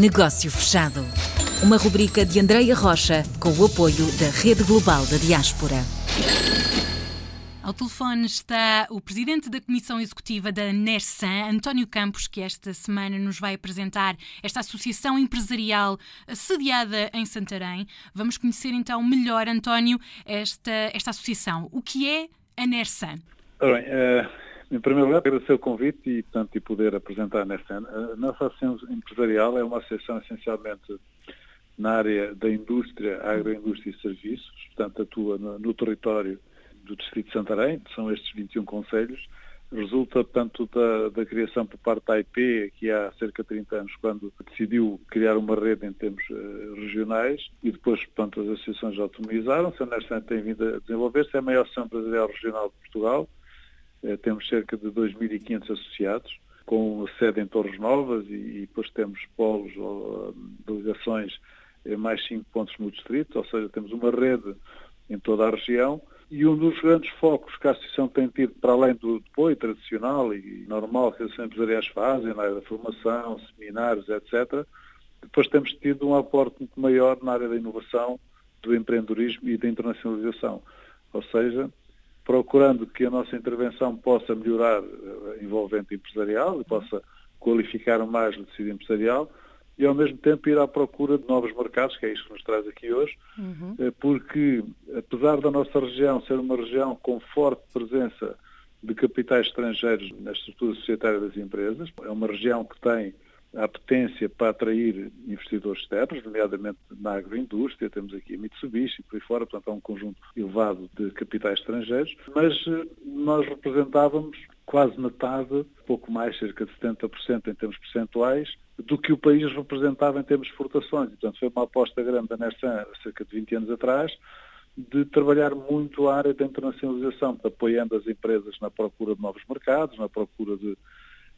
Negócio Fechado. Uma rubrica de Andreia Rocha com o apoio da Rede Global da Diaspora. Ao telefone está o presidente da Comissão Executiva da NERSAN, António Campos, que esta semana nos vai apresentar esta associação empresarial sediada em Santarém. Vamos conhecer então melhor, António, esta, esta associação. O que é a NERSAN? Bem, uh, em primeiro lugar, agradecer o convite e, portanto, e poder apresentar a NERSAN. A nossa associação empresarial. É uma associação essencialmente na área da indústria, agroindústria e serviços, portanto, atua no, no território do Distrito de Santarém, são estes 21 conselhos, resulta, portanto, da, da, criação por parte da IP, que há cerca de 30 anos, quando decidiu criar uma rede em termos uh, regionais, e depois, portanto, as associações autonomizaram-se, a Nestlé tem vindo a desenvolver-se, é a maior associação empresarial regional de Portugal, temos cerca de 2.500 associados, com sede em Torres Novas, e, depois temos polos ou delegações em mais cinco pontos no distrito, ou seja, temos uma rede em toda a região, e um dos grandes focos que a Associação tem tido, para além do apoio tradicional e normal que as empresariais fazem, na área da formação, seminários, etc., depois temos tido um aporte muito maior na área da inovação, do empreendedorismo e da internacionalização. Ou seja, procurando que a nossa intervenção possa melhorar a eh, envolvente empresarial e possa qualificar mais o tecido empresarial, e ao mesmo tempo ir à procura de novos mercados, que é isso que nos traz aqui hoje, uhum. Eh, porque apesar da nossa região ser uma região com forte presença de capitais estrangeiros na estrutura societária das empresas, é uma região que tem a potência para atrair investidores externos, nomeadamente na agroindústria, temos aqui a Mitsubishi, por aí fora, portanto há um conjunto elevado de capitais estrangeiros, mas eh, nós representávamos quase metade, pouco mais, cerca de 70% em termos percentuais, do que o país representava em termos de exportações. Portanto, foi uma aposta grande da Nessan, cerca de 20 anos atrás, de trabalhar muito a área da internacionalização, apoiando as empresas na procura de novos mercados, na procura de,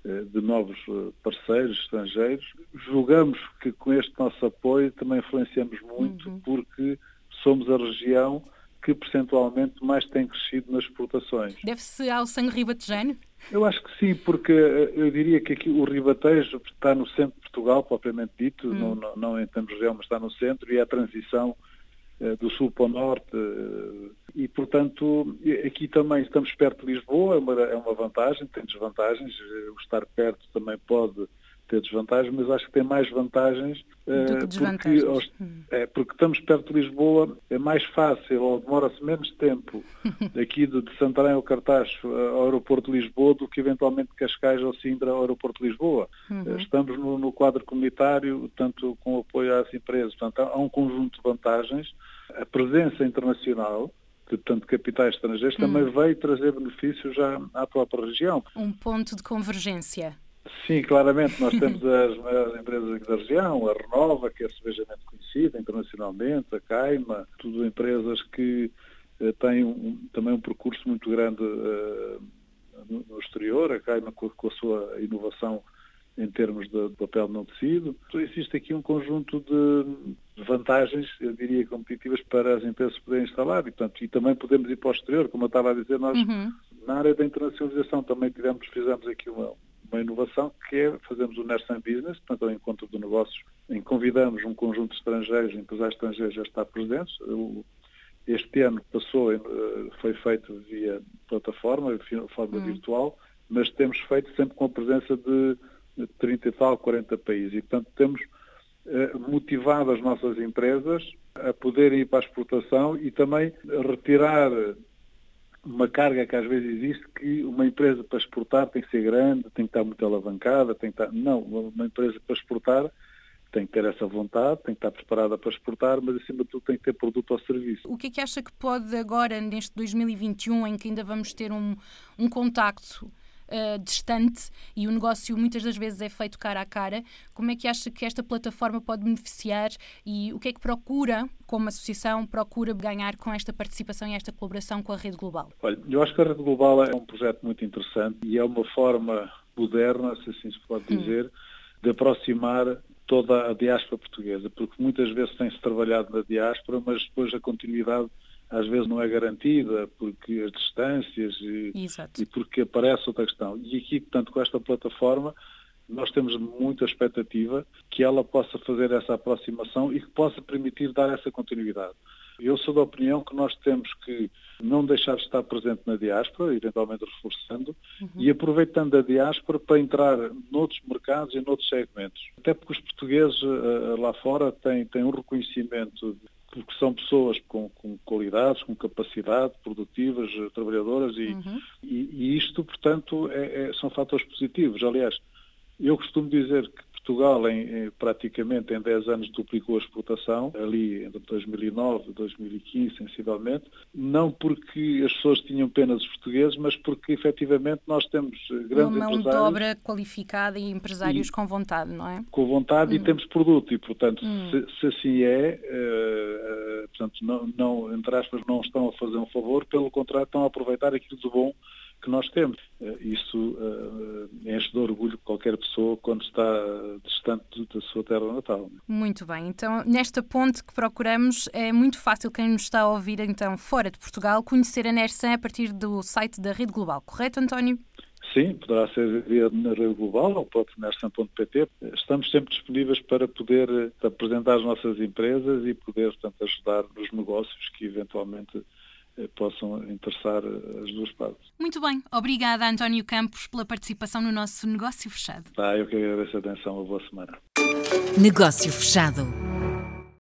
de novos eh, parceiros estrangeiros. Julgamos que com este nosso apoio também influenciamos muito, uhum. porque somos a região que percentualmente mais tem crescido nas exportações. Deve-se ao sangue ribatejano? Eu acho que sim, porque eh, eu diria que aqui o Ribatejo está no centro de Portugal, propriamente dito, hum. não, não, não, em termos de região, mas está no centro, e é a transição eh, do sul para o norte. Eh, e, portanto, aqui também estamos perto de Lisboa, é uma, é uma vantagem, tem desvantagens. O estar perto também pode ter desvantagens, mas acho que tem mais vantagens uh, porque, hum. é, porque estamos perto de Lisboa, é mais fácil ou demora-se menos tempo aqui de, de Santarém ao Cartacho ao aeroporto de Lisboa do que eventualmente Cascais ou Sintra ao aeroporto de Lisboa. Uhum. Estamos no, no, quadro comunitário, tanto com apoio às empresas, portanto há um conjunto de vantagens. A presença internacional, de tanto capitais estrangeiros, hum. também veio trazer benefícios já à própria região. Um ponto de convergência. Sim, claramente. Nós temos as maiores empresas aqui da região, a Renova, que é sebejamente conhecida internacionalmente, a Caima, tudo empresas que eh, têm um, também um percurso muito grande uh, no, no, exterior, a Caima com, com, a sua inovação em termos de, papel não tecido. Existe aqui um conjunto de vantagens, eu diria, competitivas para as empresas poderem instalar e, portanto, e também podemos ir para o exterior, como eu estava a dizer, nós uhum. na área da internacionalização também tivemos, fizemos aqui uma, uma inovação que é fazemos o Nersan Business, portanto, é o encontro de negócios, em que convidamos um conjunto de estrangeiros, empresários estrangeiros a estar presentes. Este ano passou, eh, foi feito via plataforma, forma hum. virtual, mas temos feito sempre com a presença de 30 e tal, 40 países. E, portanto, temos eh, motivado as nossas empresas a poderem ir para a exportação e também retirar uma carga que às vezes existe que uma empresa para exportar tem que ser grande, tem que estar muito alavancada, tem que estar... Não, uma empresa para exportar tem que ter essa vontade, tem que estar preparada para exportar, mas acima de tudo tem que ter produto ou serviço. O que é que acha que pode agora, neste 2021, em que ainda vamos ter um, um contacto uh, distante e o negócio muitas das vezes é feito cara a cara. Como é que acha que esta plataforma pode beneficiar e o que é que procura, como associação, procura ganhar com esta participação e esta colaboração com a Rede Global? Olha, eu acho que a Rede Global é um projeto muito interessante e é uma forma moderna, se assim se pode hum. dizer, hum. de aproximar toda a diáspora portuguesa, porque muitas vezes tem-se trabalhado na diáspora, mas depois a continuidade às vezes não é garantida porque as distâncias e, e, porque aparece outra questão. E aqui, portanto, com esta plataforma, nós temos muita expectativa que ela possa fazer essa aproximação e que possa permitir dar essa continuidade. Eu sou da opinião que nós temos que não deixar de estar presente na diáspora, eventualmente reforçando, uhum. e aproveitando a diáspora para entrar noutros mercados e noutros segmentos. Até porque os portugueses uh, lá fora têm, têm um reconhecimento porque são pessoas com, com, qualidades, com capacidade, produtivas, eh, trabalhadoras, e, uhum. e, e isto, portanto, é, é, são fatores positivos. Aliás, eu costumo dizer que Portugal, em, em, praticamente em 10 anos, duplicou a exportação, ali entre 2009 e 2015, sensivelmente, não porque as pessoas tinham pena dos portugueses, mas porque efetivamente nós temos grandes Uma mão de obra qualificada e empresários e, com vontade, não é? Com vontade hum. e temos produto, e portanto, hum. se, se, assim é, uh, uh, portanto, não, não, entre aspas, não estão a fazer um favor, pelo contrário, estão a aproveitar aquilo de bom que nós temos. Eh, isso uh, enche de orgulho qualquer pessoa quando está distante da sua terra natal. Muito bem, então nesta ponte que procuramos é muito fácil quem nos está a ouvir então fora de Portugal conhecer a Nersan a partir do site da Rede Global, correto António? Sim, poderá ser via na Rede Global ou próprio nersan.pt. Estamos sempre disponíveis para poder eh, apresentar as nossas empresas e poder, portanto, ajudar nos negócios que eventualmente eh, possam interessar eh, as duas partes. Muito bem. Obrigada, António Campos, pela participação no nosso Negócio Fechado. Tá, eu que agradeço a atenção. Uma boa semana. Negócio Fechado.